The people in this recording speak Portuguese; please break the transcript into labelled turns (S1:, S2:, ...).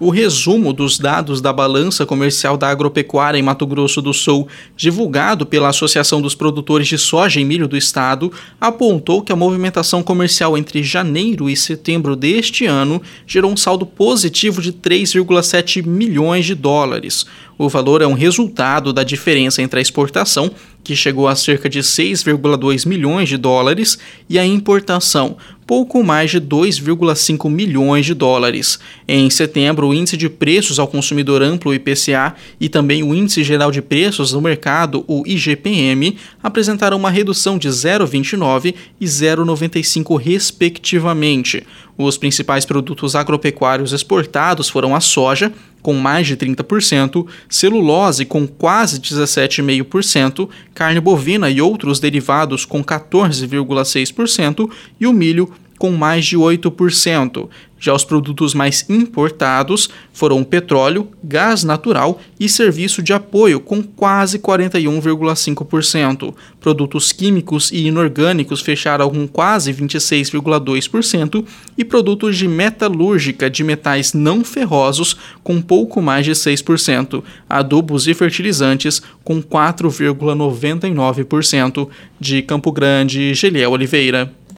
S1: o resumo dos dados da balança comercial da agropecuária em Mato Grosso do Sul, divulgado pela Associação dos Produtores de Soja e Milho do Estado, apontou que a movimentação comercial entre janeiro e setembro deste ano gerou um saldo positivo de 3,7 milhões de dólares. O valor é um resultado da diferença entre a exportação que chegou a cerca de 6,2 milhões de dólares, e a importação, pouco mais de 2,5 milhões de dólares. Em setembro, o índice de preços ao consumidor amplo, IPCA, e também o índice geral de preços no mercado, o IGPM, apresentaram uma redução de 0,29 e 0,95 respectivamente. Os principais produtos agropecuários exportados foram a soja, com mais de 30%, celulose com quase 17,5%, carne bovina e outros derivados com 14,6% e o milho com mais de 8%. Já os produtos mais importados foram petróleo, gás natural e serviço de apoio, com quase 41,5%. Produtos químicos e inorgânicos fecharam com quase 26,2% e produtos de metalúrgica de metais não ferrosos com pouco mais de 6%. Adubos e fertilizantes com 4,99%. De Campo Grande, Geliel Oliveira.